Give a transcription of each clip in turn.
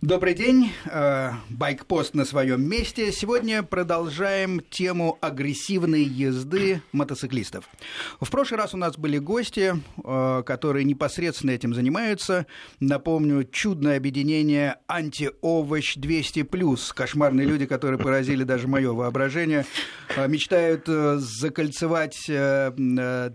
Добрый день, э, Байкпост на своем месте. Сегодня продолжаем тему агрессивной езды мотоциклистов. В прошлый раз у нас были гости, э, которые непосредственно этим занимаются. Напомню, чудное объединение «Антиовощ 200+,» кошмарные люди, которые поразили даже мое воображение, э, мечтают закольцевать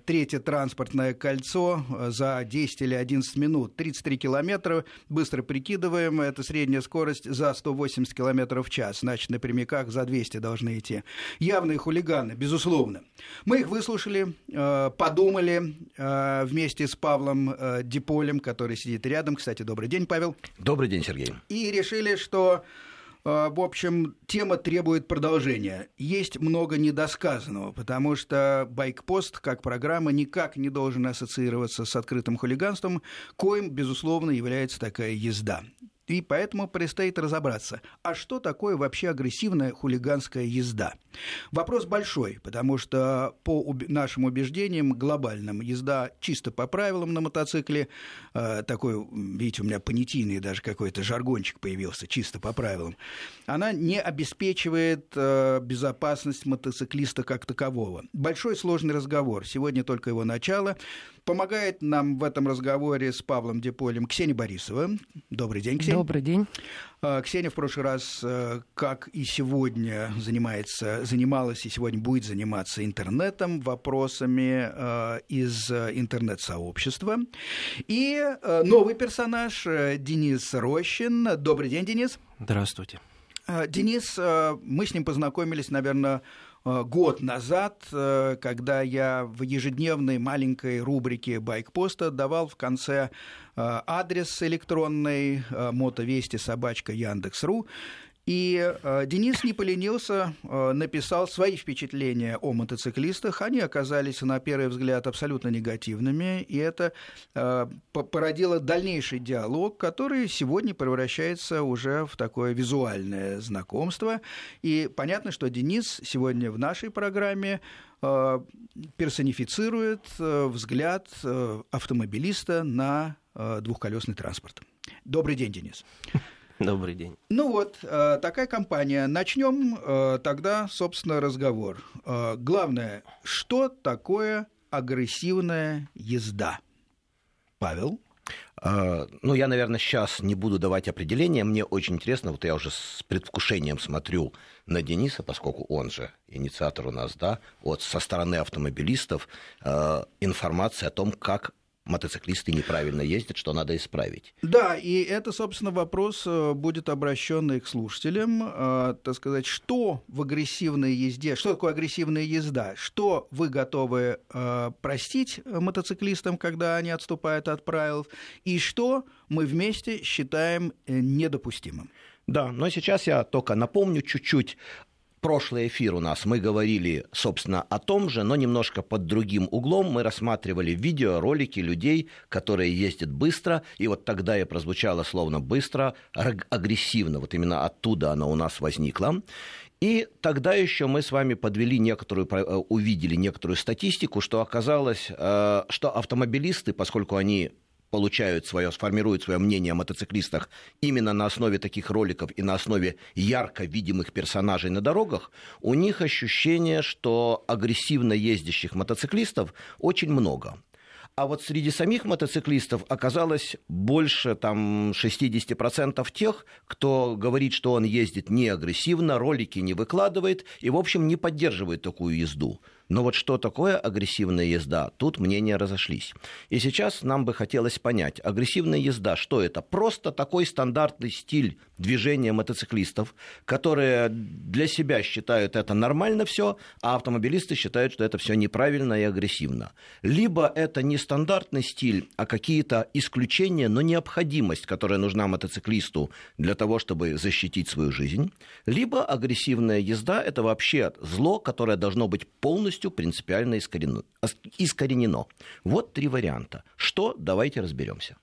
третье транспортное кольцо за 10 или 11 минут. 33 километра, быстро прикидываем, это средняя скорость за 180 км в час, значит, напрямиках за 200 должны идти. Явные хулиганы, безусловно. Мы их выслушали, э, подумали э, вместе с Павлом э, Диполем, который сидит рядом. Кстати, добрый день, Павел. Добрый день, Сергей. И решили, что в общем, тема требует продолжения. Есть много недосказанного, потому что байкпост как программа никак не должен ассоциироваться с открытым хулиганством, коим, безусловно, является такая езда. И поэтому предстоит разобраться, а что такое вообще агрессивная хулиганская езда? Вопрос большой, потому что по нашим убеждениям глобальным езда чисто по правилам на мотоцикле, э, такой, видите, у меня понятийный даже какой-то жаргончик появился, чисто по правилам, она не обеспечивает э, безопасность мотоциклиста как такового. Большой сложный разговор, сегодня только его начало. Помогает нам в этом разговоре с Павлом Деполем Ксения Борисова. Добрый день, Ксения. Добрый день. А, Ксения в прошлый раз, э, как и сегодня, занимается, занималась и сегодня будет заниматься интернетом, вопросами э, из интернет-сообщества. И э, новый персонаж Денис Рощин. Добрый день, Денис. Здравствуйте. Денис, мы с ним познакомились, наверное, год назад, э, когда я в ежедневной маленькой рубрике «Байкпоста» давал в конце э, адрес электронный мотовести собачка Яндекс.ру, и э, Денис не поленился, э, написал свои впечатления о мотоциклистах. Они оказались, на первый взгляд, абсолютно негативными, и это э, породило дальнейший диалог, который сегодня превращается уже в такое визуальное знакомство. И понятно, что Денис сегодня в нашей программе персонифицирует взгляд автомобилиста на двухколесный транспорт. Добрый день, Денис. Добрый день. Ну вот, э, такая компания. Начнем э, тогда, собственно, разговор. Э, главное, что такое агрессивная езда? Павел? Ну, я, наверное, сейчас не буду давать определения. Мне очень интересно, вот я уже с предвкушением смотрю на Дениса, поскольку он же инициатор у нас, да, вот со стороны автомобилистов, информация о том, как мотоциклисты неправильно ездят, что надо исправить. Да, и это, собственно, вопрос э, будет обращенный к слушателям, э, так сказать, что в агрессивной езде, что такое агрессивная езда, что вы готовы э, простить мотоциклистам, когда они отступают от правил, и что мы вместе считаем недопустимым. Да, но сейчас я только напомню чуть-чуть прошлый эфир у нас мы говорили, собственно, о том же, но немножко под другим углом. Мы рассматривали видео, ролики людей, которые ездят быстро, и вот тогда и прозвучало словно быстро, агрессивно. Вот именно оттуда оно у нас возникло. И тогда еще мы с вами подвели некоторую, э, увидели некоторую статистику, что оказалось, э, что автомобилисты, поскольку они получают свое, сформируют свое мнение о мотоциклистах именно на основе таких роликов и на основе ярко видимых персонажей на дорогах, у них ощущение, что агрессивно ездящих мотоциклистов очень много. А вот среди самих мотоциклистов оказалось больше там, 60% тех, кто говорит, что он ездит не агрессивно, ролики не выкладывает и, в общем, не поддерживает такую езду. Но вот что такое агрессивная езда, тут мнения разошлись. И сейчас нам бы хотелось понять, агрессивная езда, что это? Просто такой стандартный стиль движения мотоциклистов, которые для себя считают это нормально все, а автомобилисты считают, что это все неправильно и агрессивно. Либо это не стандартный стиль, а какие-то исключения, но необходимость, которая нужна мотоциклисту для того, чтобы защитить свою жизнь. Либо агрессивная езда – это вообще зло, которое должно быть полностью полностью принципиально искоренено. искоренено. Вот три варианта. Что? Давайте разберемся.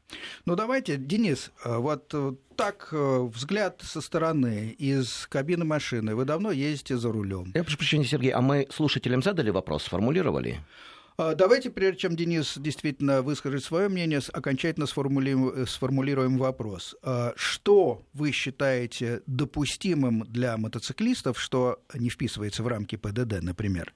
Ну давайте, Денис, э, вот э, так э, взгляд со стороны из кабины машины. Вы давно ездите за рулем. Я прошу прощения, Сергей, а мы слушателям задали вопрос, сформулировали? А, давайте, прежде чем Денис действительно выскажет свое мнение, окончательно сформулируем, сформулируем вопрос. А, что вы считаете допустимым для мотоциклистов, что не вписывается в рамки ПДД, например?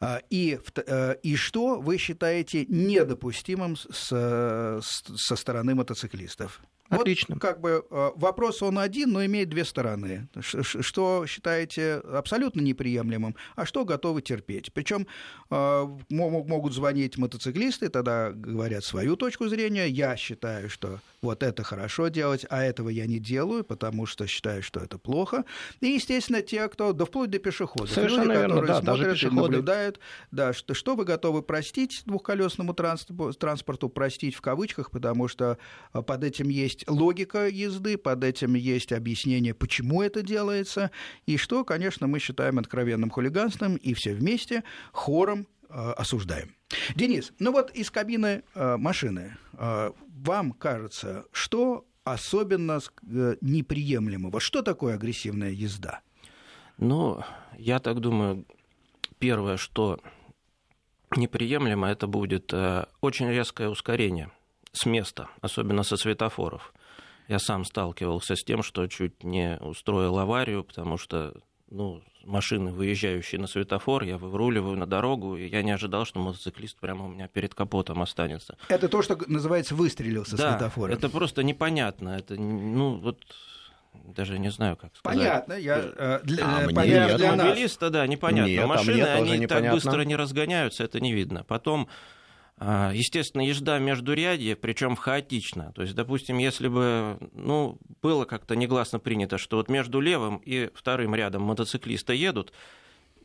А, и, э, и что вы считаете недопустимым с, со стороны мотоциклистов? Отлично. Вот, как бы э, вопрос он один, но имеет две стороны. Что считаете абсолютно неприемлемым, а что готовы терпеть. Причем э, могут звонить мотоциклисты, тогда говорят свою точку зрения. Я считаю, что вот это хорошо делать, а этого я не делаю, потому что считаю, что это плохо. И, естественно, те, кто, да вплоть до пешеходов, Совершенно люди, верно, которые да, смотрят даже пешеходы. и наблюдают, да, что, что вы готовы простить двухколесному транспорту, простить в кавычках, потому что э, под этим есть есть логика езды, под этим есть объяснение, почему это делается, и что, конечно, мы считаем откровенным хулиганством, и все вместе хором э, осуждаем. Денис, ну вот из кабины э, машины э, вам кажется, что особенно неприемлемого? Что такое агрессивная езда? Ну, я так думаю, первое, что неприемлемо, это будет очень резкое ускорение с места, особенно со светофоров. Я сам сталкивался с тем, что чуть не устроил аварию, потому что ну, машины, выезжающие на светофор, я выруливаю на дорогу, и я не ожидал, что мотоциклист прямо у меня перед капотом останется. Это то, что называется выстрелил со да, светофора. это просто непонятно. Это, ну, вот даже не знаю, как сказать. Понятно, я э, для, а, понятно нет, для автомобилиста, да, непонятно. Нет, а Машины, они непонятно. так быстро не разгоняются, это не видно. Потом естественно, езда между ряди, причем хаотично. То есть, допустим, если бы ну, было как-то негласно принято, что вот между левым и вторым рядом мотоциклисты едут,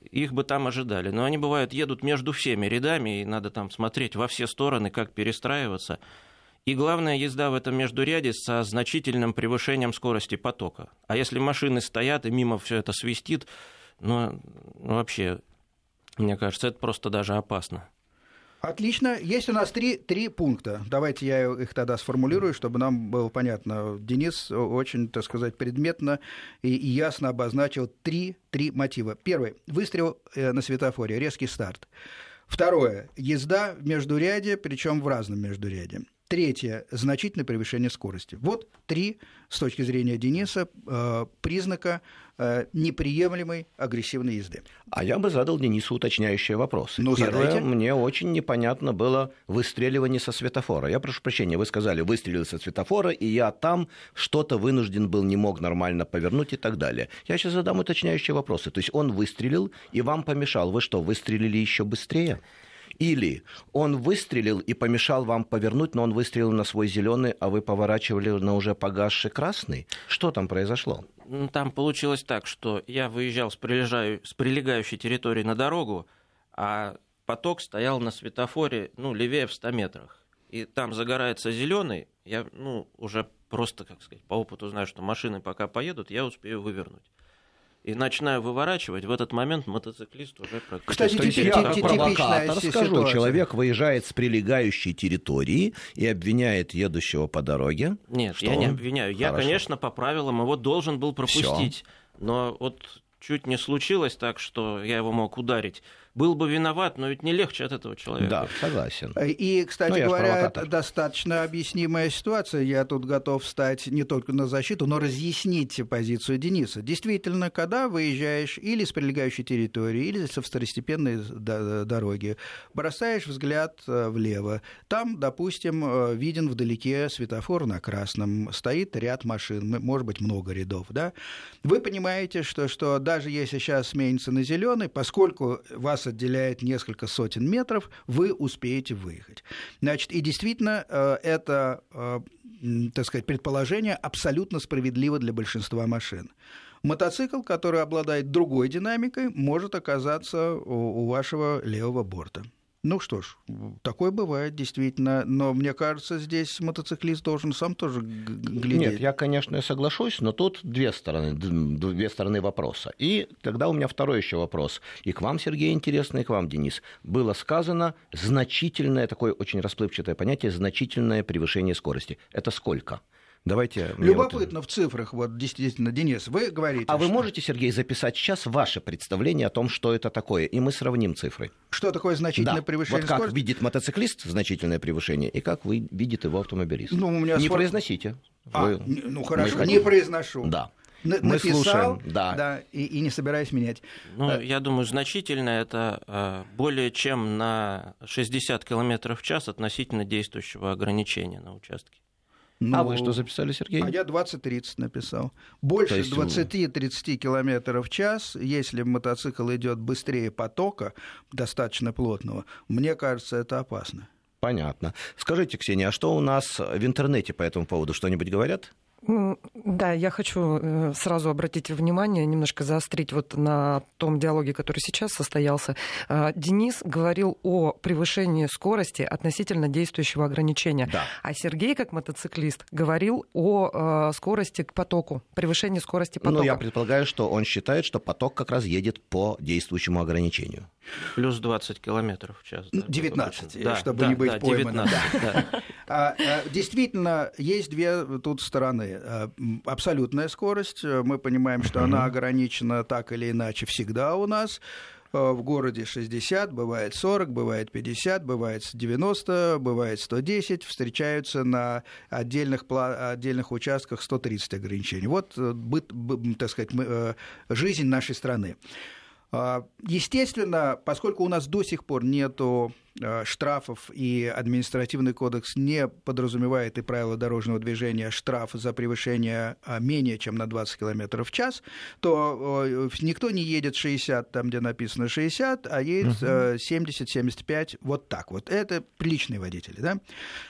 их бы там ожидали. Но они, бывают, едут между всеми рядами, и надо там смотреть во все стороны, как перестраиваться. И главная езда в этом междуряде со значительным превышением скорости потока. А если машины стоят и мимо все это свистит, ну вообще, мне кажется, это просто даже опасно. Отлично. Есть у нас три, три пункта. Давайте я их тогда сформулирую, чтобы нам было понятно. Денис очень, так сказать, предметно и, ясно обозначил три, три мотива. Первый. Выстрел э, на светофоре, резкий старт. Второе. Езда в междуряде, причем в разном междуряде. Третье – значительное превышение скорости. Вот три, с точки зрения Дениса, э, признака э, неприемлемой агрессивной езды. А я бы задал Денису уточняющие вопросы. Ну, Первое, задайте. мне очень непонятно было выстреливание со светофора. Я прошу прощения, вы сказали, выстрелил со светофора, и я там что-то вынужден был, не мог нормально повернуть и так далее. Я сейчас задам уточняющие вопросы. То есть он выстрелил и вам помешал. Вы что, выстрелили еще быстрее? Или он выстрелил и помешал вам повернуть, но он выстрелил на свой зеленый, а вы поворачивали на уже погасший красный? Что там произошло? Ну, там получилось так, что я выезжал с, прилежаю, с прилегающей территории на дорогу, а поток стоял на светофоре, ну, левее в 100 метрах. И там загорается зеленый, я, ну, уже просто, как сказать, по опыту знаю, что машины пока поедут, я успею вывернуть и начинаю выворачивать, в этот момент мотоциклист уже практически... Кстати, То есть я как типи- провокатор типичная скажу, ситуация. человек выезжает с прилегающей территории и обвиняет едущего по дороге. Нет, Что я не он? обвиняю. Я, Хорошо. конечно, по правилам его должен был пропустить. Но вот чуть не случилось так, что я его мог ударить. Был бы виноват, но ведь не легче от этого человека. Да, согласен. И, кстати Ну, говоря, достаточно объяснимая ситуация. Я тут готов встать не только на защиту, но разъяснить позицию Дениса. Действительно, когда выезжаешь или с прилегающей территории, или со второстепенной дороги, бросаешь взгляд э, влево, там, допустим, э, виден вдалеке светофор на красном, стоит ряд машин, может быть, много рядов, да? Вы понимаете, что, что даже если сейчас сменится на зеленый, поскольку вас отделяет несколько сотен метров, вы успеете выехать. Значит, и действительно, э, это, э, так сказать, предположение абсолютно справедливо для большинства машин. Мотоцикл, который обладает другой динамикой, может оказаться у вашего левого борта. Ну что ж, такое бывает действительно, но мне кажется, здесь мотоциклист должен сам тоже глядеть. Нет, я, конечно, соглашусь, но тут две стороны, две стороны вопроса. И тогда у меня второй еще вопрос. И к вам, Сергей, интересно, и к вам, Денис. Было сказано значительное, такое очень расплывчатое понятие, значительное превышение скорости. Это сколько? Давайте. Любопытно вот... в цифрах, вот действительно, Денис, вы говорите. А что... вы можете, Сергей, записать сейчас ваше представление о том, что это такое, и мы сравним цифры. Что такое значительное да. превышение вот как скорости? видит мотоциклист значительное превышение, и как вы видит его автомобилист. Ну, у меня не скор... произносите. А, вы... Ну хорошо, не произношу. Да. Н- мы написал, слушаем, да. да и, и не собираюсь менять. Ну, А, я думаю, значительно это а, более чем на 60 км в час относительно действующего ограничения на участке. Ну, А вы что записали, Сергей? А я 20-30 написал. Больше есть вы- 20-30 километров в час, если мотоцикл идет быстрее потока, достаточно плотного, мне кажется, это опасно. Понятно. Скажите, Ксения, а что у нас в интернете по этому поводу? Что-нибудь говорят? Да, я хочу э, сразу обратить внимание, немножко заострить вот на том диалоге, который сейчас состоялся. А, Денис говорил о превышении скорости относительно действующего ограничения. Да. А Сергей, как мотоциклист, говорил о э, скорости к потоку, превышении скорости потока. Ну, я предполагаю, что он считает, что поток как раз едет по действующему ограничению. Плюс 20 километров в час. да, 19, допустим. Да, чтобы да, не быть да, пойманным. 19, да. А, а, Действительно, есть две тут стороны. М, Абсолютная скорость, э, мы понимаем, что она ограничена так или иначе всегда у нас. Э, В городе 60, бывает 40, бывает 50, бывает 90, бывает 110. Встречаются на отдельных, отдельных участках 130 ограничений. Вот, э, так сказать, э, жизнь нашей страны. А, Естественно, поскольку у нас до сих пор нету э, штрафов и административный кодекс не подразумевает и правила дорожного движения штраф за превышение а, менее чем на 20 км в час, то никто не едет 60, там где написано 60, а едет э, 70-75, вот так вот. Это приличные водители, да?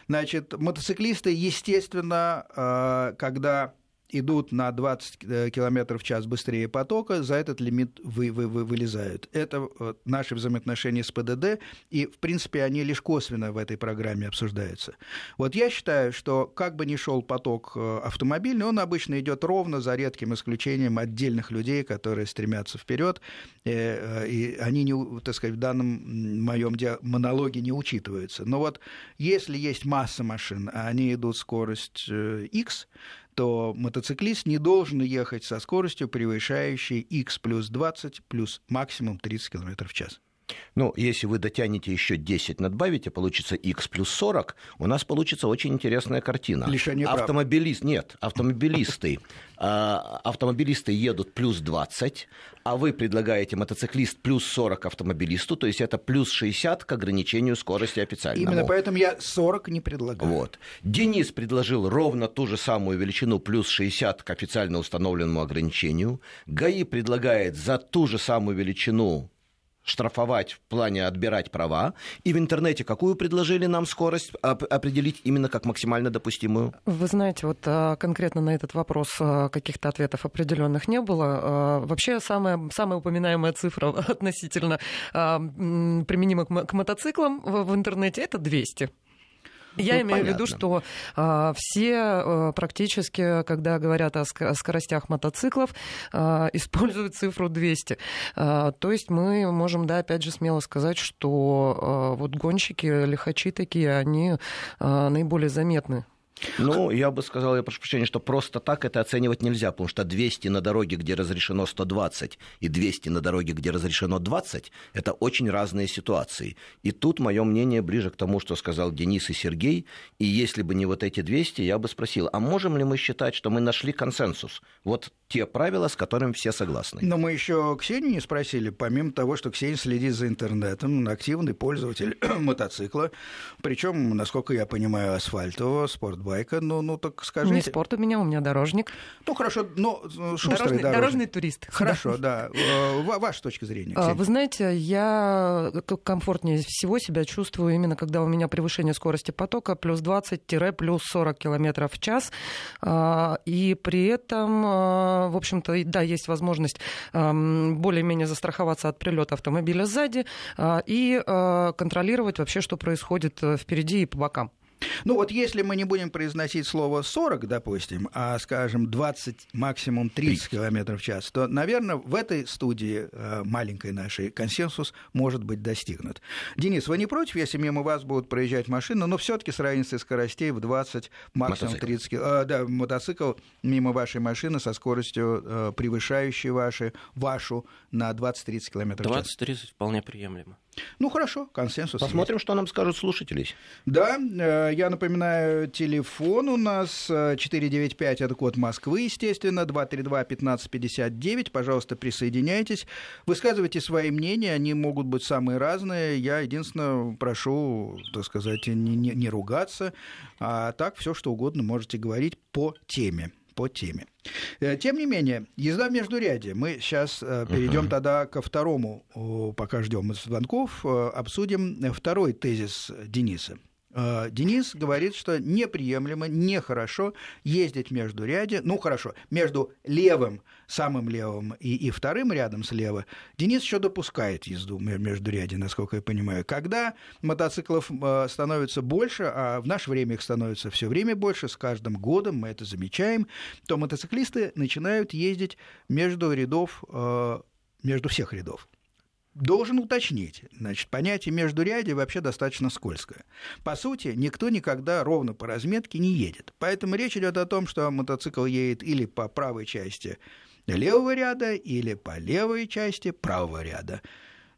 Значит, мотоциклисты, естественно, когда идут на 20 км в час быстрее потока, за этот лимит вы, вы, вы вылезают. Это э, наши взаимоотношения с ПДД, и, в принципе, они лишь косвенно в этой программе обсуждаются. Вот я считаю, что как бы ни шел поток э, автомобильный, он обычно идет ровно, за редким исключением отдельных людей, которые стремятся вперед, и они, не, так сказать, в данном моем монологе не учитываются. Но вот если есть масса машин, а они идут скорость X, то мотоциклист не должен ехать со скоростью, превышающей x плюс 20 плюс максимум 30 км в час. Ну, если вы дотянете еще 10, надбавите, получится x плюс 40, у нас получится очень интересная картина. Лишение прав. Автомобилист, нет, автомобилисты, а, автомобилисты едут плюс 20, а вы предлагаете мотоциклист плюс 40 автомобилисту, то есть это плюс 60 к ограничению скорости официальному. Именно поэтому я 40 не предлагаю. Вот. Денис предложил ровно ту же самую величину плюс 60 к официально установленному ограничению. ГАИ предлагает за ту же самую величину штрафовать в плане отбирать права. И в интернете какую предложили нам скорость оп- определить именно как максимально допустимую? Вы знаете, вот а, конкретно на этот вопрос а, каких-то ответов определенных не было. А, Вообще самая, самая упоминаемая цифра относительно применима к мо- к мотоциклам в интернете это 200. Я Ну, имею в виду, что а, все а, практически, когда говорят о, ск- о скоростях мотоциклов, а, используют цифру 200. А, то есть мы можем, да, опять же, смело сказать, что а, вот гонщики, лихачи такие, они а, наиболее заметны Ну, я бы сказал, я прошу прощения, что просто так это оценивать нельзя, потому что 200 на дороге, где разрешено 120, и 200 на дороге, где разрешено 20, это очень разные ситуации. И тут мое мнение ближе к тому, что сказал Денис и Сергей. И если бы не вот эти 200, я бы спросил, а можем ли мы считать, что мы нашли консенсус? Вот те правила, с которыми все согласны. Но мы еще Ксению не спросили, помимо того, что Ксения следит за интернетом, активный пользователь мотоцикла, причем, насколько я понимаю, асфальтового, спортбайка, ну, ну так скажите. Не спорт у меня, у меня дорожник. Ну, хорошо, но э, шустрый Дорожный, дорожник. дорожный турист. Хорошо, да. Э, ва- Ваша точка зрения, А, Ксения. Вы знаете, я комфортнее всего себя чувствую именно когда у меня превышение скорости потока плюс 20-плюс 40 километров в час. А, И при этом, а, в общем-то, да, есть возможность более-менее застраховаться от прилета автомобиля сзади и контролировать вообще, что происходит э, впереди и по бокам. Ну вот если мы не будем произносить слово 40, допустим, а скажем 20, максимум 30 км в час, то, наверное, в этой студии э, маленькой нашей консенсус может быть достигнут. Денис, вы не против, если мимо вас будут проезжать машины, но все таки с разницей скоростей в 20, максимум мотоцикл. 30 км. Э, да, мотоцикл мимо вашей машины со скоростью э, превышающей ваши, вашу на 20-30 км в час. 20-30 вполне приемлемо. Ну хорошо, консенсус. Посмотрим, есть. что нам скажут слушатели. Да, э, я напоминаю, телефон у нас 495, э, это код Москвы, естественно, 232-1559. Пожалуйста, присоединяйтесь. Высказывайте свои мнения, они могут быть самые разные. Я единственное прошу, так сказать, не, не, не ругаться, а так все что угодно можете говорить по теме по теме. Э, тем не менее, езда в междуряде. Мы сейчас э, перейдем uh-huh. тогда ко второму, пока ждем звонков, э, обсудим второй тезис Дениса. Э, Денис говорит, что неприемлемо, нехорошо ездить между ряде, ну хорошо, между левым, самым левым и, и вторым рядом слева. Денис еще допускает езду между ряде, насколько я понимаю. Когда мотоциклов э, становится больше, а в наше время их становится все время больше, с каждым годом мы это замечаем, то мотоциклисты начинают ездить между рядов, э, между всех рядов должен уточнить. Значит, понятие междурядия вообще достаточно скользкое. По сути, никто никогда ровно по разметке не едет. Поэтому речь идет о том, что мотоцикл едет или по правой части левого ряда, или по левой части правого ряда.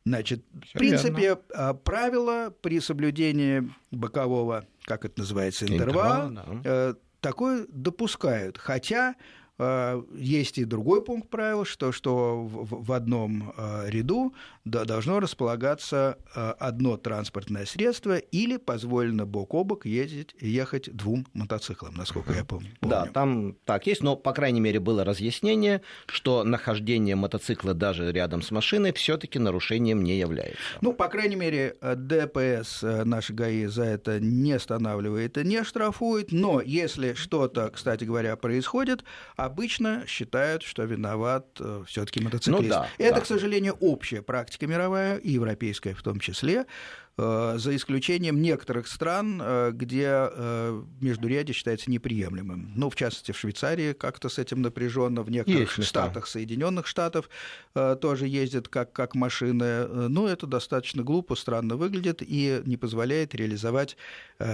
Значит, Всё в принципе, верно. А, правило при соблюдении бокового, как это называется, интервала, Интервал, да. Э, такое допускают. Хотя есть и другой пункт правил, что, что в одном э, ряду должно располагаться э, одно транспортное средство или позволено бок о бок ездить, ехать двум мотоциклам, насколько я помню. Да, там так есть, но, по крайней мере, было разъяснение, что нахождение мотоцикла даже рядом с машиной все таки нарушением не является. Ну, по крайней мере, ДПС наши ГАИ за это не останавливает и не штрафует, но если что-то, кстати говоря, происходит, обычно считают, что виноват э, все-таки мотоциклист. Ну, да, Это, да. к сожалению, общая практика мировая, и европейская в том числе. Э, за исключением некоторых стран, э, где э, междурядье считается неприемлемым. Ну, в частности, в Швейцарии как-то с этим напряженно, в некоторых Есть штатах Соединенных Штатов тоже ездят как, как машины. Ну, это достаточно глупо, странно выглядит и не позволяет реализовать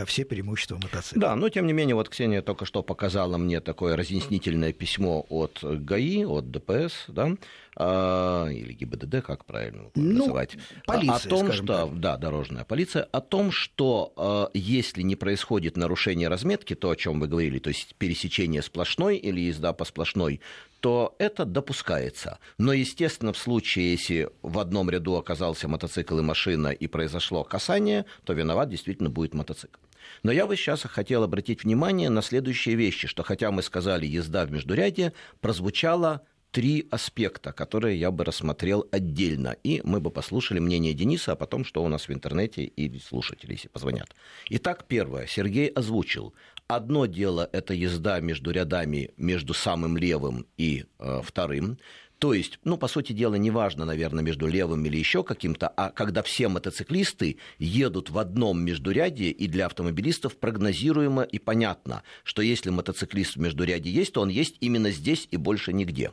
все преимущества мотоцикла. Да, но тем не менее, вот Ксения только что показала мне такое разъяснительное письмо от ГАИ, от ДПС, да, а, или ГИБДД, как правильно ну, называть, полиция, о том, что, так. да, дорожная полиция, о том, что а, если не происходит нарушение разметки, то, о чем вы говорили, то есть пересечение сплошной или езда по сплошной, то это допускается. Но, естественно, в случае, если в одном ряду оказался мотоцикл и машина и произошло касание, то виноват действительно будет мотоцикл. Но я бы сейчас хотел обратить внимание на следующие вещи, что хотя мы сказали езда в междуряде, прозвучало три аспекта, которые я бы рассмотрел отдельно. И мы бы послушали мнение Дениса, а потом, что у нас в интернете и слушатели, если позвонят. Итак, первое. Сергей озвучил. Одно дело – это езда между рядами, между самым левым и э, вторым. То есть, ну, по сути дела, неважно, наверное, между левым или еще каким-то, а когда все мотоциклисты едут в одном междуряде, и для автомобилистов прогнозируемо и понятно, что если мотоциклист в междуряде есть, то он есть именно здесь и больше нигде.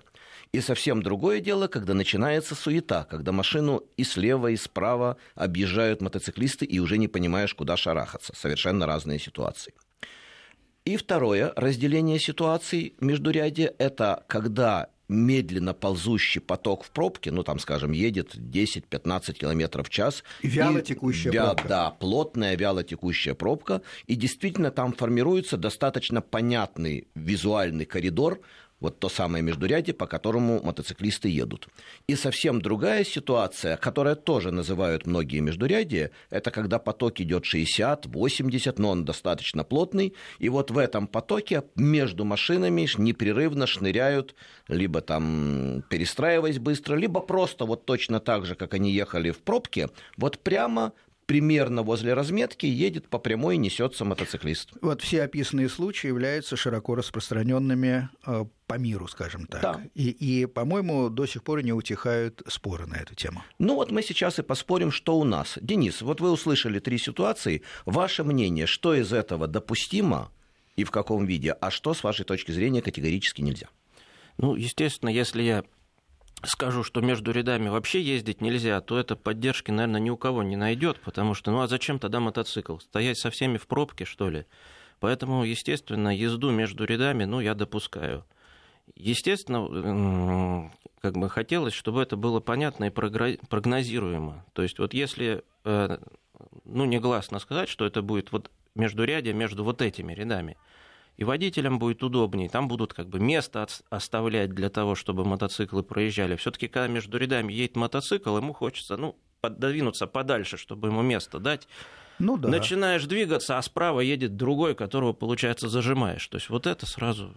И совсем другое дело, когда начинается суета, когда машину и слева, и справа объезжают мотоциклисты, и уже не понимаешь, куда шарахаться. Совершенно разные ситуации. И второе разделение ситуаций между ряде – это когда медленно ползущий поток в пробке, ну, там, скажем, едет 10-15 км в час. Вяло текущая вя- пробка. Да, плотная вяло текущая пробка. И действительно там формируется достаточно понятный визуальный коридор, вот то самое междурядье, по которому мотоциклисты едут. И совсем другая ситуация, которая тоже называют многие междурядья, это когда поток идет 60, 80, но он достаточно плотный, и вот в этом потоке между машинами непрерывно шныряют, либо там перестраиваясь быстро, либо просто вот точно так же, как они ехали в пробке, вот прямо примерно возле разметки едет по прямой и несется мотоциклист. Вот все описанные случаи являются широко распространенными э, по миру, скажем так. Да. И, и, по-моему, до сих пор не утихают споры на эту тему. Ну вот мы сейчас и поспорим, что у нас. Денис, вот вы услышали три ситуации. Ваше мнение, что из этого допустимо и в каком виде, а что, с вашей точки зрения, категорически нельзя? Ну, естественно, если я скажу, что между рядами вообще ездить нельзя, то это поддержки, наверное, ни у кого не найдет, потому что, ну а зачем тогда мотоцикл? Стоять со всеми в пробке, что ли? Поэтому, естественно, езду между рядами, ну, я допускаю. Естественно, как бы хотелось, чтобы это было понятно и прогнозируемо. То есть вот если, э, ну, негласно сказать, что это будет вот между рядя, между вот этими рядами – и водителям будет удобнее, там будут как бы место оставлять для того, чтобы мотоциклы проезжали. Все-таки, когда между рядами едет мотоцикл, ему хочется, ну, пододвинуться подальше, чтобы ему место дать. Ну, да. Начинаешь двигаться, а справа едет другой, которого, получается, зажимаешь. То есть вот это сразу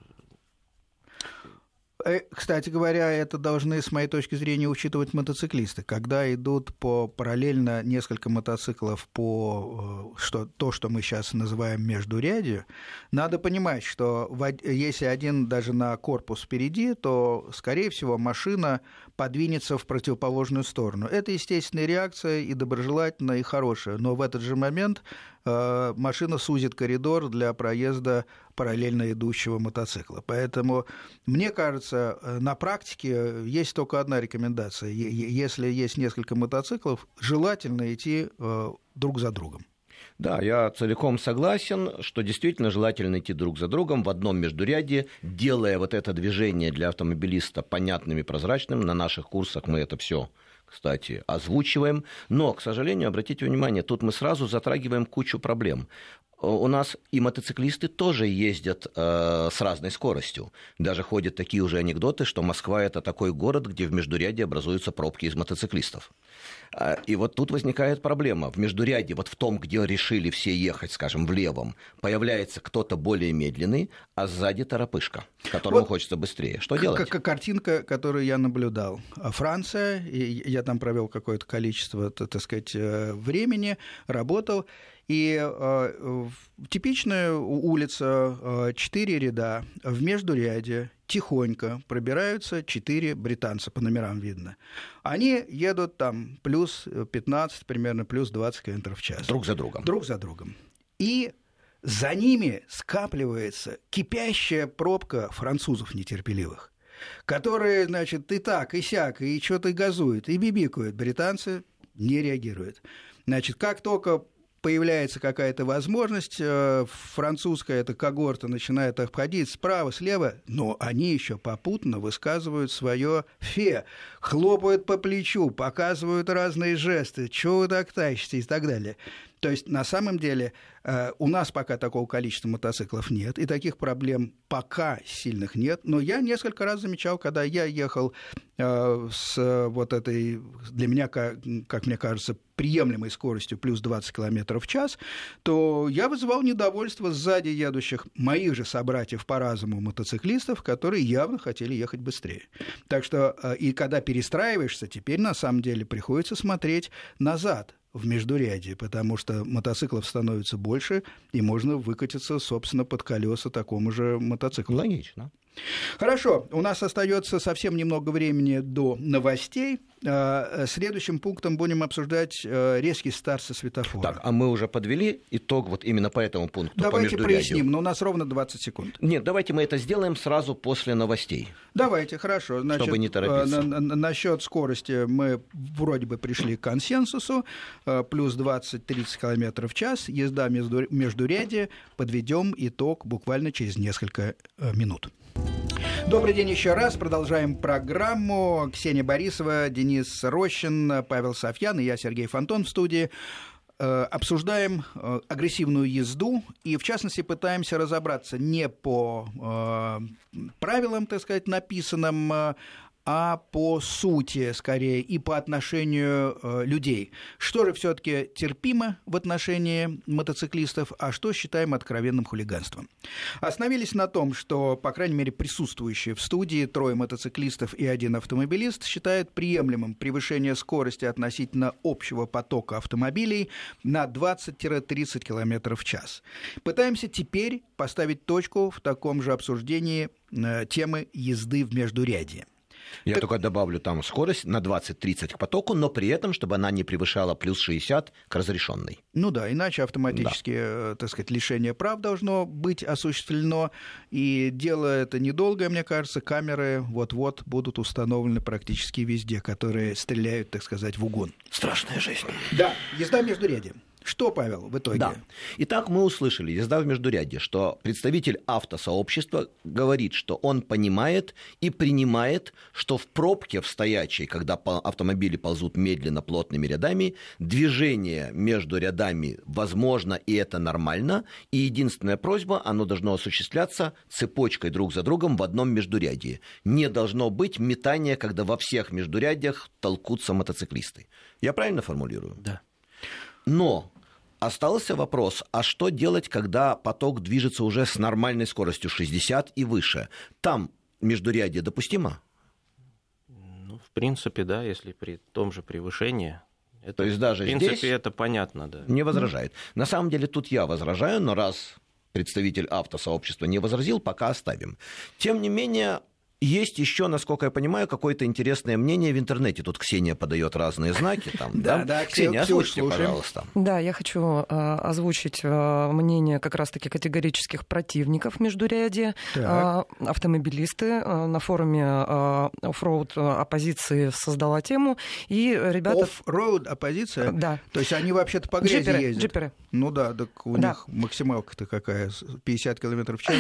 кстати говоря, это должны, с моей точки зрения, учитывать мотоциклисты. Когда идут по параллельно несколько мотоциклов по э, что, то, что мы сейчас называем междурядью, надо понимать, что если один даже на корпус впереди, то, скорее всего, машина подвинется в противоположную сторону. Это естественная реакция и доброжелательная, и хорошая. Но в этот же момент Э, машина сузит коридор для проезда параллельно идущего мотоцикла. Поэтому, мне кажется, э, на практике есть только одна рекомендация. Если есть несколько мотоциклов, желательно идти э, друг за другом. Да, я целиком согласен, что действительно желательно идти друг за другом в одном междуряде, делая вот это движение для автомобилиста понятным и прозрачным. На наших курсах мы это все кстати, озвучиваем. Но, к сожалению, обратите внимание, тут мы сразу затрагиваем кучу проблем у нас и мотоциклисты тоже ездят э, с разной скоростью. Даже ходят такие уже анекдоты, что Москва это такой город, где в междуряде образуются пробки из мотоциклистов. А, и вот тут возникает проблема. В междуряде, вот в том, где решили все ехать, скажем, в левом, появляется кто-то более медленный, а сзади торопышка, которому вот хочется быстрее. Что делать? Как картинка, которую я наблюдал. Франция, и я там провел какое-то количество, так сказать, э, времени, работал, и э, типичная улица, э, четыре ряда, в междуряде тихонько пробираются четыре британца, по номерам видно. Они едут там плюс 15, примерно плюс 20 км в час. Друг за другом. Друг за другом. И за ними скапливается кипящая пробка французов нетерпеливых которые, значит, и так, и сяк, и что-то газуют, и бибикают. Британцы не реагируют. Значит, как только появляется какая-то возможность, э, французская эта когорта начинает обходить справа, слева, но они еще попутно высказывают свое фе, хлопают по плечу, показывают разные жесты, чего вы так тащитесь и так далее. То есть, на самом деле, э, у нас пока такого количества мотоциклов нет, и таких проблем пока сильных нет. Но я несколько раз замечал, когда я ехал э, с вот этой, для меня, как мне кажется, приемлемой скоростью плюс 20 км в час, то я вызывал недовольство сзади едущих моих же собратьев по разуму мотоциклистов, которые явно хотели ехать быстрее. Так что, э, и когда перестраиваешься, теперь на самом деле приходится смотреть назад, в междуряде, потому что мотоциклов становится больше, и можно выкатиться, собственно, под колеса такому же мотоциклу. Логично. Хорошо, у нас остается совсем немного времени до новостей. А, следующим пунктом будем обсуждать э, резкий старт со светофора. Так, а мы уже подвели итог вот именно по этому пункту. Давайте по проясним, но у нас ровно 20 секунд. Нет, давайте мы это сделаем сразу после новостей. Давайте, хорошо. Значит, Чтобы не торопиться. На, на, насчет скорости мы вроде бы пришли к консенсусу. Э, плюс 20-30 км в час. Езда между, ряде. Подведем итог буквально через несколько э, минут. Добрый день еще раз. Продолжаем программу. Ксения Борисова, Денис Рощин, Павел Софьян и я, Сергей Фонтон в студии э, обсуждаем э, агрессивную езду и, в частности, пытаемся разобраться не по э, правилам, так сказать, написанным, а по сути, скорее, и по отношению э, людей. Что же все-таки терпимо в отношении мотоциклистов, а что считаем откровенным хулиганством? Остановились на том, что, по крайней мере, присутствующие в студии трое мотоциклистов и один автомобилист считают приемлемым превышение скорости относительно общего потока автомобилей на 20-30 км в час. Пытаемся теперь поставить точку в таком же обсуждении э, темы езды в междурядье. Я так... только добавлю там скорость на 20-30 к потоку, но при этом, чтобы она не превышала плюс 60 к разрешенной. Ну да, иначе автоматически, да. Э, так сказать, лишение прав должно быть осуществлено. И дело это недолгое, мне кажется. Камеры вот-вот будут установлены практически везде, которые стреляют, так сказать, в угон. Страшная жизнь. Да, езда между рядом. Что, Павел, в итоге? Да. Итак, мы услышали, езда в междуряде, что представитель автосообщества говорит, что он понимает и принимает, что в пробке, в стоячей, когда автомобили ползут медленно, плотными рядами, движение между рядами возможно, и это нормально, и единственная просьба, оно должно осуществляться цепочкой друг за другом в одном междурядье. Не должно быть метания, когда во всех междурядьях толкутся мотоциклисты. Я правильно формулирую? Да. Но Остался вопрос, а что делать, когда поток движется уже с нормальной скоростью 60 и выше? Там междурядье допустимо? Ну, в принципе, да, если при том же превышении. Это, То есть даже в принципе, здесь это понятно, да. Не возражает. На самом деле тут я возражаю, но раз представитель автосообщества не возразил, пока оставим. Тем не менее, есть еще, насколько я понимаю, какое-то интересное мнение в интернете. Тут Ксения подает разные знаки. Там, да, да, Ксения, озвучьте, пожалуйста. Да, я хочу э, озвучить э, мнение как раз-таки категорических противников междурядия. Э, автомобилисты э, на форуме э, оффроуд оппозиции создала тему. И ребята... Оффроуд оппозиция? Да. То есть они вообще-то по грязи джиперы, ездят? Джиперы. Ну да, так у да. них максималка-то какая? 50 км в час?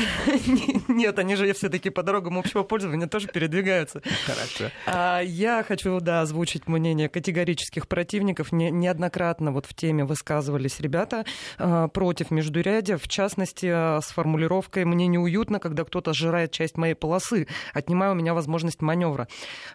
Нет, они же все-таки по дорогам общего пользования исследования тоже передвигаются. Хорошо. А, я хочу, да, озвучить мнение категорических противников. Не, неоднократно вот в теме высказывались ребята а, против междурядия, в частности, а, с формулировкой «мне неуютно, когда кто-то сжирает часть моей полосы, отнимая у меня возможность маневра».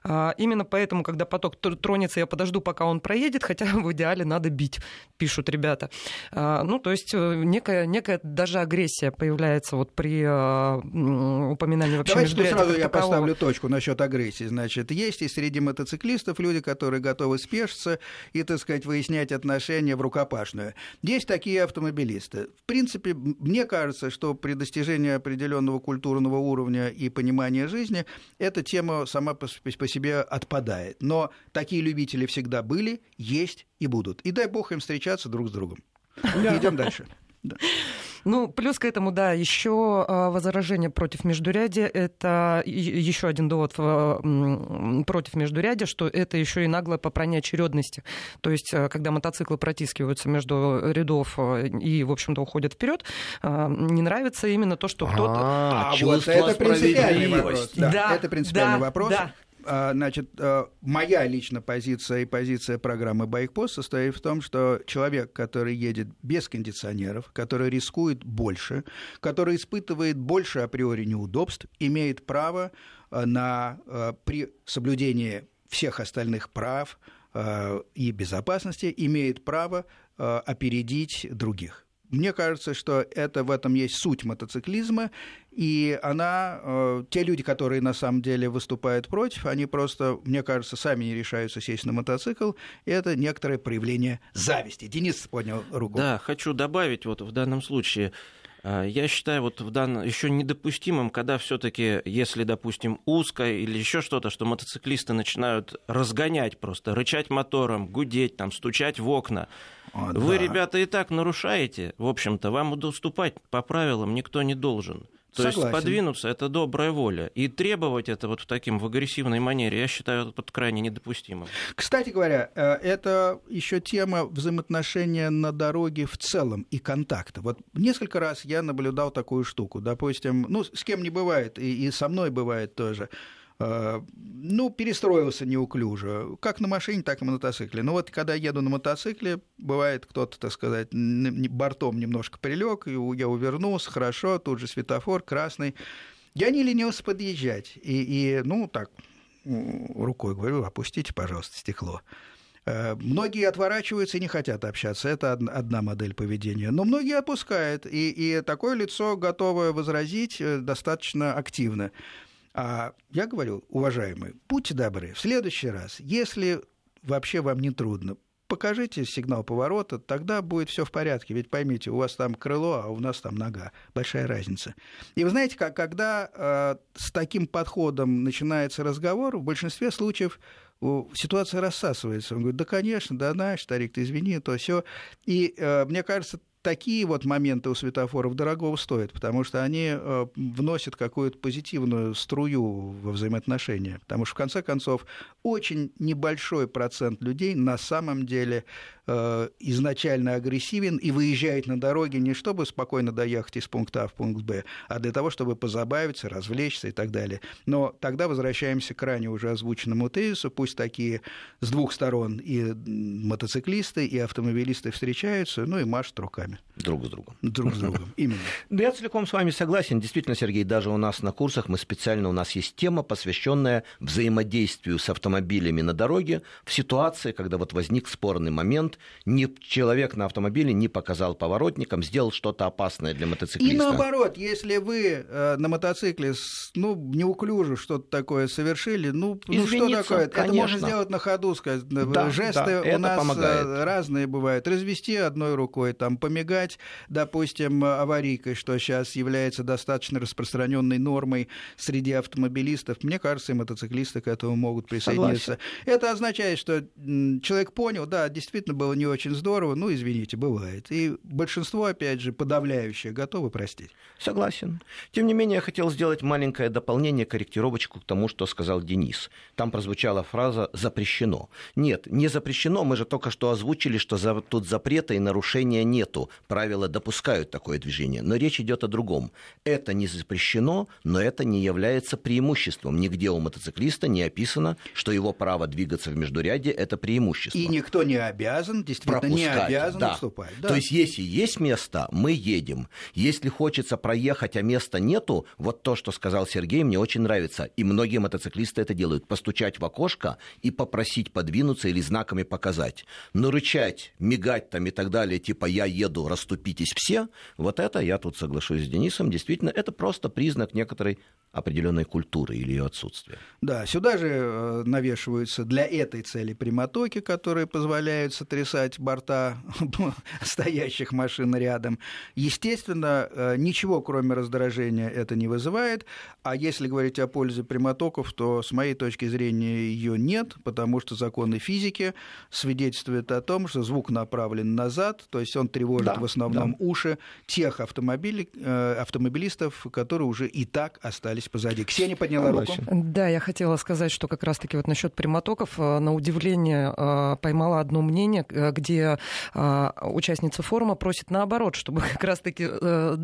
А, именно поэтому, когда поток тронется, я подожду, пока он проедет, хотя в идеале надо бить, пишут ребята. А, ну, то есть э, некая, некая даже агрессия появляется вот при а, упоминании вообще Давайте междурядия. сразу я поставлю точку насчет агрессии. Значит, есть и среди мотоциклистов люди, которые готовы спешиться и, так сказать, выяснять отношения в рукопашную. Есть такие автомобилисты. В принципе, мне кажется, что при достижении определенного культурного уровня и понимания жизни эта тема сама по, по себе отпадает. Но такие любители всегда были, есть и будут. И дай бог им встречаться друг с другом. Идем дальше. Да. Ну, плюс к этому, да, еще а, возражение против междурядия – это еще один довод против междурядия, что это еще и наглое попрание очередности. То есть, а, когда мотоциклы протискиваются между рядов а, и, в общем-то, уходят вперед, не нравится именно то, что кто-то... А, вот это принципиальный вопрос. Да, да, это принципиальный да, вопрос. А, значит, а, моя личная позиция и позиция программы «Байкпост» состоит в том, что человек, который едет без кондиционеров, который рискует больше, который испытывает больше априори неудобств, имеет право а, на, при соблюдении всех остальных прав и безопасности, имеет право опередить других. Мне кажется, что это в этом есть суть мотоциклизма, и она, э, те люди, которые на самом деле выступают против, они просто, мне кажется, сами не решаются сесть на мотоцикл, и это некоторое проявление зависти. Денис поднял руку. Да, хочу добавить вот в данном случае, э, я считаю, вот в данном еще недопустимым, когда все-таки, если, допустим, узко или еще что-то, что мотоциклисты начинают разгонять просто, рычать мотором, гудеть, там, стучать в окна. О, Вы, да. ребята, и так нарушаете. В общем-то, вам уступать по правилам никто не должен. То Согласен. есть подвинуться это добрая воля. И требовать это вот в таким в агрессивной манере, я считаю, это крайне недопустимым. Кстати говоря, э, это еще тема взаимоотношения на дороге в целом и контакта. Вот несколько раз я наблюдал такую штуку. Допустим, ну, с кем не бывает, и, и со мной бывает тоже. Э, ну, перестроился неуклюже, как на машине, так и на мотоцикле. Но вот когда еду на мотоцикле, бывает кто-то, так сказать, бортом немножко прилег, и я увернулся, хорошо, тут же светофор красный. Я не ленился подъезжать. И, и ну, так, рукой говорю, опустите, пожалуйста, стекло. Э, многие отворачиваются и не хотят общаться. Это одна модель поведения. Но многие отпускают. И, и такое лицо готово возразить э, достаточно активно. А я говорю, уважаемые, будьте добры, в следующий раз, если вообще вам не трудно, покажите сигнал поворота, тогда будет все в порядке. Ведь поймите, у вас там крыло, а у нас там нога. Большая разница. И вы знаете, как, когда э, с таким подходом начинается разговор, в большинстве случаев ситуация рассасывается. Он говорит, да, конечно, да, наш старик, ты извини, то все. И э, мне кажется, такие вот моменты у светофоров дорогого стоят, потому что они э, вносят какую-то позитивную струю во взаимоотношения. Потому что, в конце концов, очень небольшой процент людей на самом деле изначально агрессивен и выезжает на дороге не чтобы спокойно доехать из пункта А в пункт Б, а для того, чтобы позабавиться, развлечься и так далее. Но тогда возвращаемся к ранее уже озвученному тезису, пусть такие с двух сторон и мотоциклисты, и автомобилисты встречаются, ну и машут руками. Друг с другом. Друг с другом, именно. Да я целиком с вами согласен. Действительно, Сергей, даже у нас на курсах мы специально, у нас есть тема, посвященная взаимодействию с автомобилями на дороге в ситуации, когда вот возник спорный момент, ни человек на автомобиле не показал поворотникам, сделал что-то опасное для мотоциклиста. И наоборот, если вы э, на мотоцикле ну, неуклюже что-то такое совершили, ну, ну что такое? Конечно. Это можно сделать на ходу, сказать. Да, Жесты да, у нас помогает. Э, разные бывают. Развести одной рукой, там, помигать, допустим, аварийкой, что сейчас является достаточно распространенной нормой среди автомобилистов. Мне кажется, и мотоциклисты к этому могут присоединиться. Согласен. Это означает, что человек понял, да, действительно был было не очень здорово, ну, извините, бывает. И большинство, опять же, подавляющее, готовы простить. Согласен. Тем не менее, я хотел сделать маленькое дополнение, корректировочку к тому, что сказал Денис. Там прозвучала фраза «запрещено». Нет, не запрещено, мы же только что озвучили, что за, тут запрета и нарушения нету. Правила допускают такое движение. Но речь идет о другом. Это не запрещено, но это не является преимуществом. Нигде у мотоциклиста не описано, что его право двигаться в междуряде – это преимущество. И никто не обязан обязан, действительно пропускать, не обязан да. уступать. Да. То есть, если есть место, мы едем. Если хочется проехать, а места нету, вот то, что сказал Сергей, мне очень нравится. И многие мотоциклисты это делают. Постучать в окошко и попросить подвинуться или знаками показать. Но рычать, мигать там и так далее, типа «я еду, расступитесь все», вот это, я тут соглашусь с Денисом, действительно, это просто признак некоторой определенной культуры или ее отсутствия. Да, сюда же э, навешиваются для этой цели прямотоки, которые позволяют сотрясать борта стоящих машин рядом. Естественно, э, ничего, кроме раздражения, это не вызывает. А если говорить о пользе прямотоков, то, с моей точки зрения, ее нет, потому что законы физики свидетельствуют о том, что звук направлен назад, то есть он тревожит да, в основном да. уши тех автомобилей, э, автомобилистов, которые уже и так остались остались позади. Ксения подняла руку. Да, я хотела сказать, что как раз-таки вот насчет прямотоков, э, на удивление э, поймала одно мнение, э, где участница форума просит наоборот, чтобы как раз-таки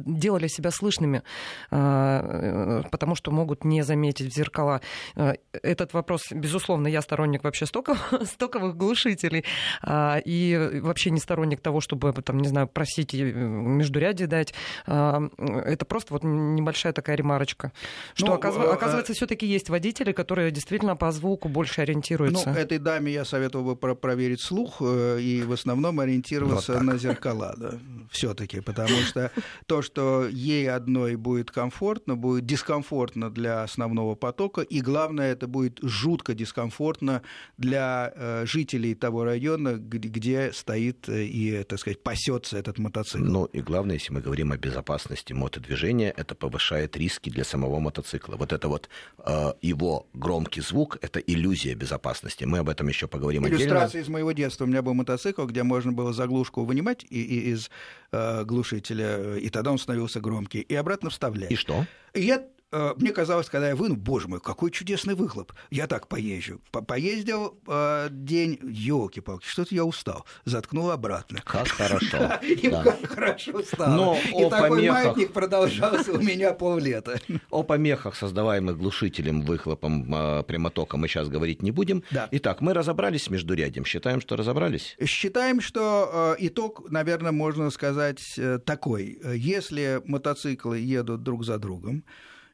делали себя слышными, потому что могут не заметить в зеркала. Этот вопрос, безусловно, я сторонник вообще стоковых, стоковых глушителей и вообще не сторонник того, чтобы, там, не знаю, просить междурядье дать. Это просто вот небольшая такая ремарочка. Что, ну, оказывается, э, оказывается все-таки есть водители, которые действительно по звуку больше ориентируются. Ну, этой даме я советовал бы про проверить слух э, и в основном ориентироваться вот на зеркала, да, все-таки, потому что то, что ей одной будет комфортно, будет дискомфортно для основного потока, и главное, это будет жутко дискомфортно для э, жителей того района, где стоит и, так сказать, пасется этот мотоцикл. Ну и главное, если мы говорим о безопасности мотодвижения, это повышает риски для самого мотоцикла. Вот это вот э, его громкий звук, это иллюзия безопасности. Мы об этом еще поговорим Иллюстрация отдельно. из моего детства. У меня был мотоцикл, где можно было заглушку вынимать и, и из э, глушителя, и тогда он становился громкий, и обратно вставлять. И что? И я мне казалось, когда я выну, боже мой, какой чудесный выхлоп. Я так поезжу. По Поездил э, день, елки-палки, что-то я устал. Заткнул обратно. Как хорошо. И как хорошо стало. Но И такой маятник продолжался у меня поллета. О помехах, создаваемых глушителем, выхлопом, э, прямотоком, мы сейчас говорить не будем. Итак, мы разобрались с междурядьем. Считаем, что разобрались? Считаем, что итог, наверное, можно сказать такой. Если мотоциклы едут друг за другом,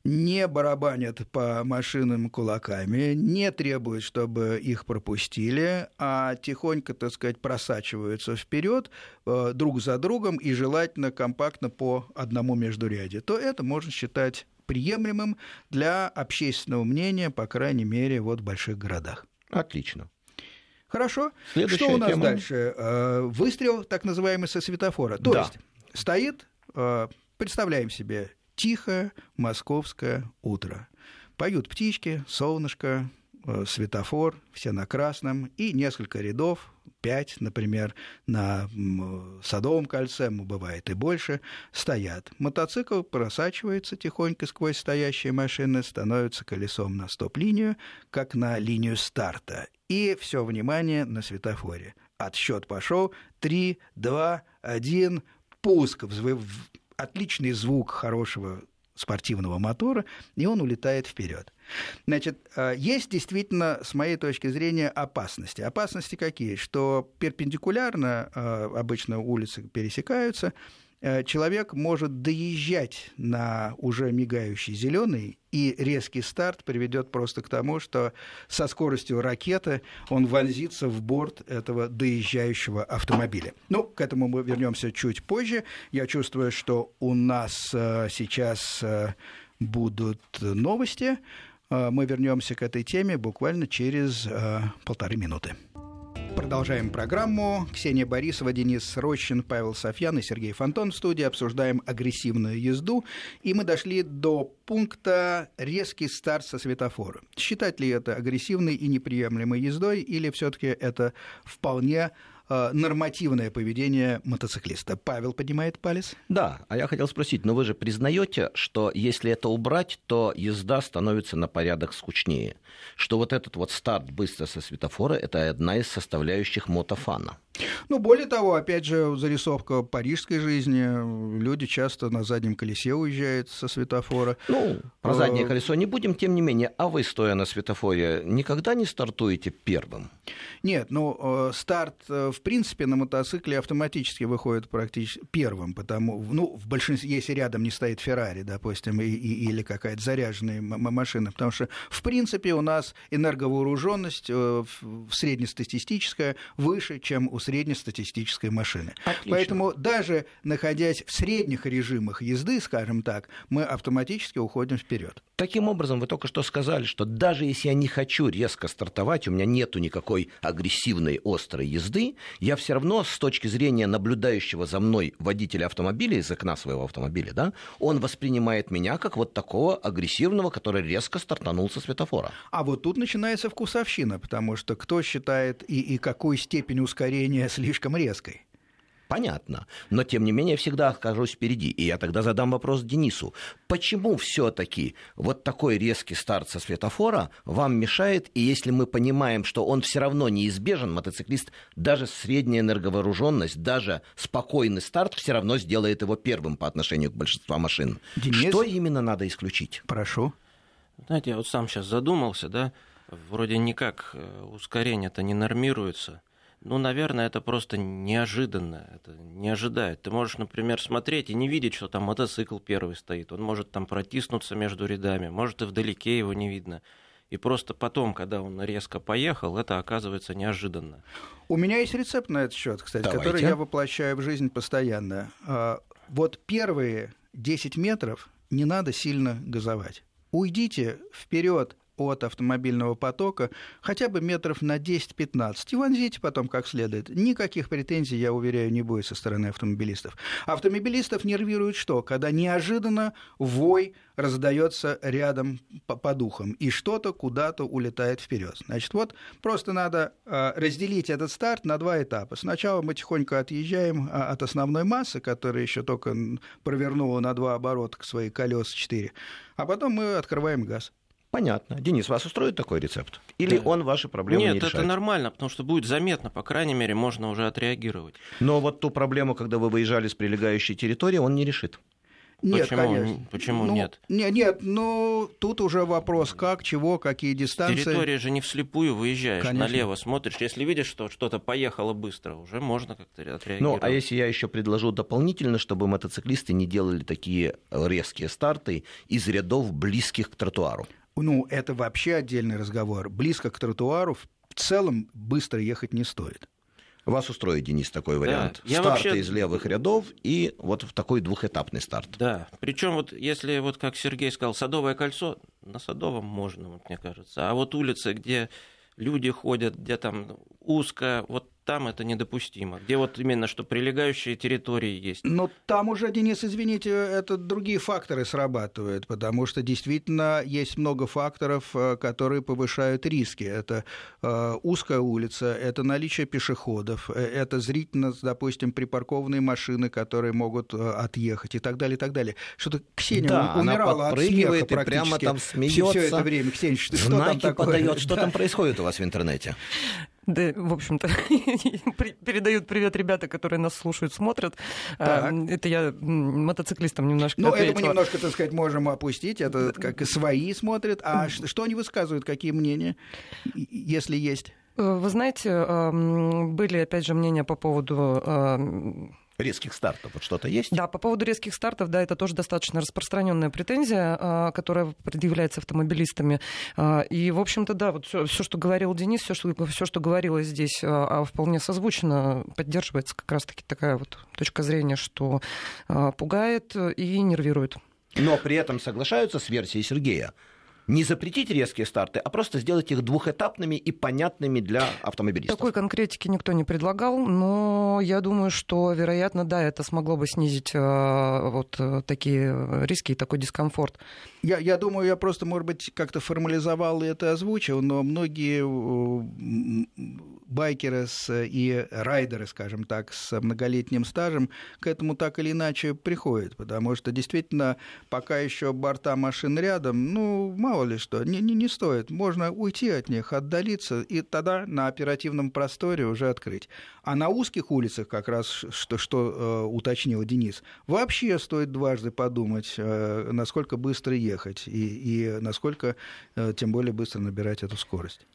не барабанят по машинам кулаками, не требуют, чтобы их пропустили, а тихонько, так сказать, просачиваются вперед э, друг за другом и желательно компактно по одному междуряде, то это можно считать приемлемым для общественного мнения, по крайней мере, вот в больших городах. Отлично. Хорошо. Следующая Что у нас тема. дальше? Э, выстрел, так называемый, со светофора. То да. есть стоит, э, представляем себе, тихое московское утро. Поют птички, солнышко, э, светофор, все на красном, и несколько рядов, пять, например, на Садовом кольце, бывает и больше, стоят. Мотоцикл просачивается тихонько сквозь стоящие машины, становится колесом на стоп-линию, как на линию старта. И все внимание на светофоре. Отсчет пошел. Три, два, один, пуск отличный звук хорошего спортивного мотора, и он улетает вперед. Значит, э, есть действительно, с моей точки зрения, опасности. Опасности какие? Что перпендикулярно э, обычно улицы пересекаются, человек может доезжать на уже мигающий зеленый, и резкий старт приведет просто к тому, что со скоростью ракеты он вонзится в борт этого доезжающего автомобиля. Ну, к этому мы вернемся чуть позже. Я чувствую, что у нас э, сейчас э, будут новости. Мы вернемся к этой теме буквально через полторы минуты. Продолжаем программу. Ксения Борисова, Денис Рощин, Павел Софьян и Сергей Фонтон в студии. Обсуждаем агрессивную езду. И мы дошли до пункта резкий старт со светофора. Считать ли это агрессивной и неприемлемой ездой, или все-таки это вполне нормативное поведение мотоциклиста. Павел поднимает палец. Да, а я хотел спросить, но вы же признаете, что если это убрать, то езда становится на порядок скучнее? Что вот этот вот старт быстро со светофора – это одна из составляющих мотофана? Ну, более того, опять же, зарисовка парижской жизни. Люди часто на заднем колесе уезжают со светофора. Ну, про заднее э, колесо не будем, тем не менее. А вы, стоя на светофоре, никогда не стартуете первым? Нет, ну, э, старт, э, в принципе, на мотоцикле автоматически выходит практически первым, потому, ну, в большинстве, если рядом не стоит Феррари, допустим, и, и, или какая-то заряженная машина, потому что, в принципе, у нас энерговооруженность среднестатистическая выше, чем у среднестатистической машины. Отлично. Поэтому даже находясь в средних режимах езды, скажем так, мы автоматически уходим вперед. Таким образом, вы только что сказали, что даже если я не хочу резко стартовать, у меня нету никакой агрессивной острой езды, я все равно с точки зрения наблюдающего за мной водителя автомобиля из окна своего автомобиля, да, он воспринимает меня как вот такого агрессивного, который резко стартанул со светофора. А вот тут начинается вкусовщина, потому что кто считает и, и какую степень ускорения слишком резкой. Понятно. Но, тем не менее, всегда окажусь впереди. И я тогда задам вопрос Денису. Почему все-таки вот такой резкий старт со светофора вам мешает? И если мы понимаем, что он все равно неизбежен, мотоциклист, даже средняя энерговооруженность, даже спокойный старт все равно сделает его первым по отношению к большинству машин. Денис? Что именно надо исключить? Прошу. Знаете, я вот сам сейчас задумался, да, вроде никак э, ускорение-то не нормируется ну, наверное, это просто неожиданно, это не ожидает. Ты можешь, например, смотреть и не видеть, что там мотоцикл первый стоит. Он может там протиснуться между рядами, может и вдалеке его не видно. И просто потом, когда он резко поехал, это оказывается неожиданно. У меня есть рецепт на этот счет, кстати, Давайте. который я воплощаю в жизнь постоянно. А, вот первые 10 метров не надо сильно газовать. Уйдите вперед от автомобильного потока хотя бы метров на 10-15 и вонзите потом как следует. Никаких претензий, я уверяю, не будет со стороны автомобилистов. Автомобилистов нервирует что? Когда неожиданно вой раздается рядом по, по духам, и что-то куда-то улетает вперед. Значит, вот просто надо э, разделить этот старт на два этапа. Сначала мы тихонько отъезжаем а, от основной массы, которая еще только провернула на два оборота к своей колеса 4, а потом мы открываем газ. Понятно. Денис, вас устроит такой рецепт? Или да. он ваши проблемы Нет, не решает? это нормально, потому что будет заметно, по крайней мере, можно уже отреагировать. Но вот ту проблему, когда вы выезжали с прилегающей территории, он не решит. Нет, почему, конечно. Почему ну, нет? Нет, нет, ну тут уже вопрос, как, чего, какие дистанции. Территория же не вслепую выезжаешь, Конечно. налево смотришь. Если видишь, что что-то поехало быстро, уже можно как-то отреагировать. Ну, а если я еще предложу дополнительно, чтобы мотоциклисты не делали такие резкие старты из рядов близких к тротуару? Ну, это вообще отдельный разговор. Близко к тротуару в целом быстро ехать не стоит. Вас устроит, Денис, такой вариант? Я Старты вообще- из левых рядов и вот в такой двухэтапный старт. Да, причем вот если вот как Сергей сказал, Садовое кольцо, на Садовом можно, вот, мне кажется. А вот улицы, где люди ходят, где там узко, вот там это недопустимо. Где вот именно, что прилегающие территории есть. Но там уже, Денис, извините, это другие факторы срабатывают, потому что действительно есть много факторов, э, которые повышают риски. Это э, узкая улица, это наличие пешеходов, э, это зрительно, допустим, припаркованные машины, которые могут отъехать и так далее, и так далее. Что-то Ксения Да, у- она умирала от смеха и прямо там все, смеется. это время. Ксения, что, что там такое? подает. Что Да. там происходит у вас в интернете? Да, в общем-то, передают привет ребята, которые нас слушают, смотрят. А, Так. Это я мотоциклистам немножко Ну, это мы немножко, так сказать, можем опустить. Это как и свои смотрят. А что они высказывают, какие мнения, если есть? Э, Вы знаете, эм, были, опять же, мнения по поводу эм, Резких стартов. Вот что-то есть? Да, по поводу резких стартов, да, это тоже достаточно распространенная претензия, а, которая предъявляется автомобилистами. А, И, в общем-то, да, вот все, что говорил Денис, все, что, все, что говорилось здесь, а, вполне созвучно поддерживается как раз-таки такая вот точка зрения, что пугает и нервирует. Но при этом соглашаются с версией Сергея. Не запретить резкие старты, а просто сделать их двухэтапными и понятными для автомобилистов. Такой конкретики никто не предлагал, но я думаю, что, вероятно, да, это смогло бы снизить а, вот э, такие риски и такой дискомфорт. Я, я думаю, я просто, может быть, как-то формализовал и это озвучил, но многие э, байкеры с, и райдеры, скажем так, с многолетним стажем к этому так или иначе приходят, потому что действительно пока еще борта машин рядом, ну, мало ли что, не, не, не стоит. Можно уйти от них, отдалиться, и тогда на оперативном просторе уже открыть. А на узких улицах, как раз что, что э, уточнил Денис, вообще стоит дважды подумать, э, насколько быстро ехать и, и насколько, э, тем более, быстро набирать эту скорость.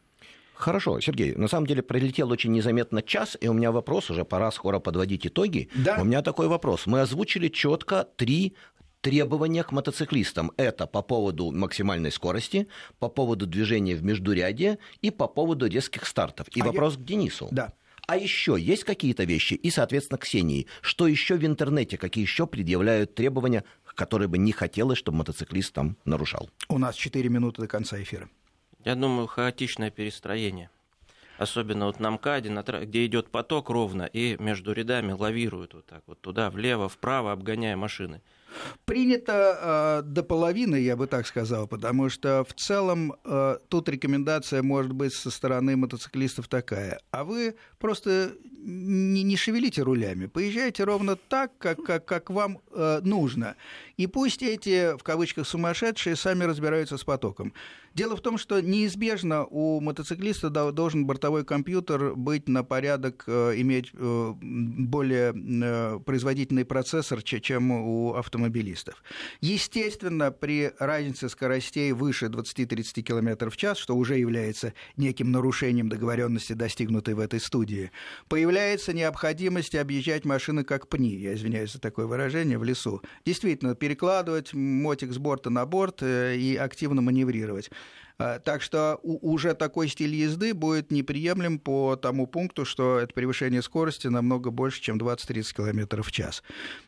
Хорошо, Сергей, на самом деле пролетел очень незаметно час, и у меня вопрос, уже пора скоро подводить итоги. Да. У меня такой вопрос. Мы озвучили четко три требования к мотоциклистам. Это по поводу максимальной скорости, по поводу движения в междурядье и по поводу резких стартов. И А я- вопрос к Денису. Да. А еще есть какие-то вещи, и, соответственно, Ксении, что еще в интернете, какие еще предъявляют требования, которые бы не хотелось, чтобы мотоциклист там нарушал? У нас 4 минуты до конца эфира. Я думаю, хаотичное перестроение. Особенно вот на МКАДе, на где идет поток ровно, и между рядами лавируют вот так вот туда, влево, вправо, обгоняя машины. Принято э, до половины, я бы так сказал, потому что в целом э, тут рекомендация может быть со стороны мотоциклистов такая. А вы просто не, не шевелите рулями, поезжайте ровно так, как, как, как вам э, нужно. И пусть эти, в кавычках, сумасшедшие сами разбираются с потоком. Дело в том, что неизбежно у мотоциклиста дол- должен бортовой компьютер быть на порядок, э, иметь э, более э, производительный процессор, че- чем у автомобилистов. Естественно, при разнице скоростей выше 20-30 км в час, что уже является неким нарушением договоренности, достигнутой в этой студии, появляется необходимость объезжать машины как пни, я извиняюсь за такое выражение, в лесу. Действительно, перекладывать мотик с борта на борт и активно маневрировать. А, Так что уже такой стиль езды будет неприемлем по тому пункту, что это превышение скорости намного больше, чем 20-30 км в час.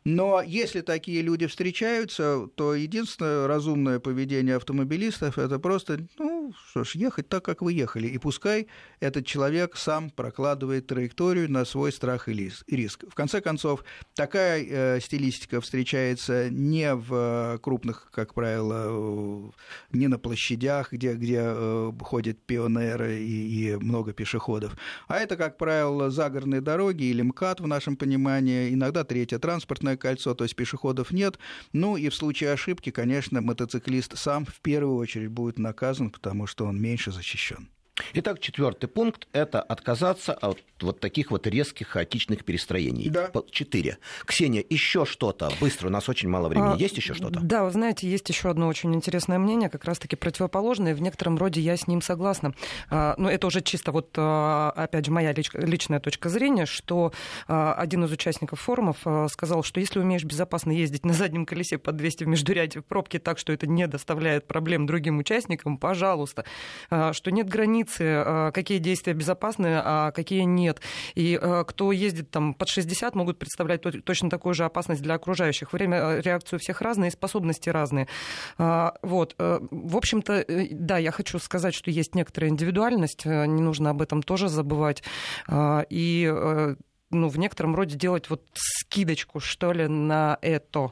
Но если такие люди встречаются, то единственное разумное поведение автомобилистов это просто, ну, что ж, ехать так, как вы ехали. И пускай этот человек сам прокладывает траекторию на свой страх и риск. В конце концов, такая э, стилистика встречается не в э, крупных, как правило, э, не на площадях, где, где э, ходят пионеры и, и много пешеходов, а это, как правило, загородные дороги или МКАД в нашем понимании, иногда третье транспортное кольцо, то есть пешеходов нет. Ну и в случае ошибки, конечно, мотоциклист сам в первую очередь будет наказан, потому что он меньше защищен. Итак, четвертый пункт – это отказаться от вот таких вот резких хаотичных перестроений. Да. Четыре. Ксения, еще что-то? Быстро, у нас очень мало времени. А, есть еще что-то? Да, вы знаете, есть еще одно очень интересное мнение, как раз-таки противоположное. В некотором роде я с ним согласна. А, но это уже чисто вот, а, опять же, моя личная точка зрения, что а, один из участников форумов а, сказал, что если умеешь безопасно ездить на заднем колесе под 200 в междуряде в пробке так, что это не доставляет проблем другим участникам, пожалуйста. Что нет границы, а, какие действия безопасны, а какие нет. И а, кто ездит там под 60, могут представлять точно такую же опасность для окружающих. Время реакции у всех разные, способности разные. Вот. В общем-то, э, да, я хочу сказать, что есть некоторая индивидуальность, не нужно об этом тоже забывать. И э, ну, в некотором роде делать вот скидочку, что ли, на это.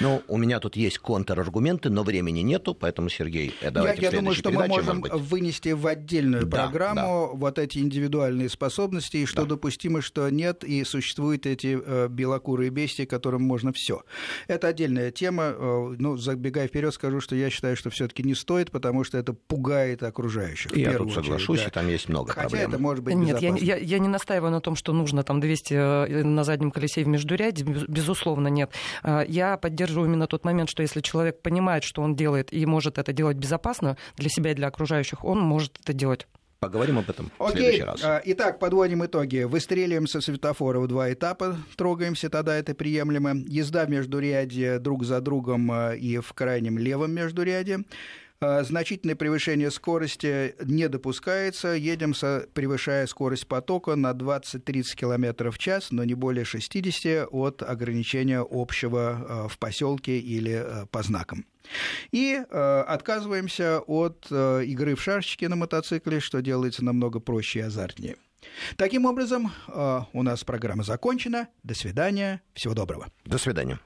Ну, у меня тут есть контраргументы, но времени нету, поэтому, Сергей, э, давайте Я, я думаю, что мы можем вынести в отдельную да, программу да. вот эти индивидуальные способности, и что да. допустимо, что нет, и существуют эти э, белокурые бестии, которым можно все. Это отдельная тема. Э, ну, забегая вперед, скажу, что я считаю, что все-таки не стоит, потому что это пугает окружающих. Я тут соглашусь, да. и там есть много Хотя проблем. это может быть Нет, я, я, я не настаиваю на том, что нужно там 200 э, на заднем колесе в междуряде, безусловно, нет. Я поддерживаю именно тот момент, что если человек понимает, что он делает и может это делать безопасно для себя и для окружающих, он может это делать. Поговорим об этом Окей. в следующий раз. А, итак, подводим итоги. Выстреливаем со светофора в два этапа, трогаемся, тогда это приемлемо. Езда между ряде друг за другом а, и в крайнем левом междуряде. А, значительное превышение скорости не допускается. Едем, со, превышая скорость потока на 20-30 км в час, но не более 60 от ограничения общего а, в поселке или а, по знакам. И э, отказываемся от э, игры в шашечки на мотоцикле, что делается намного проще и азартнее. Таким образом, э, у нас программа закончена. До свидания. Всего доброго. До свидания.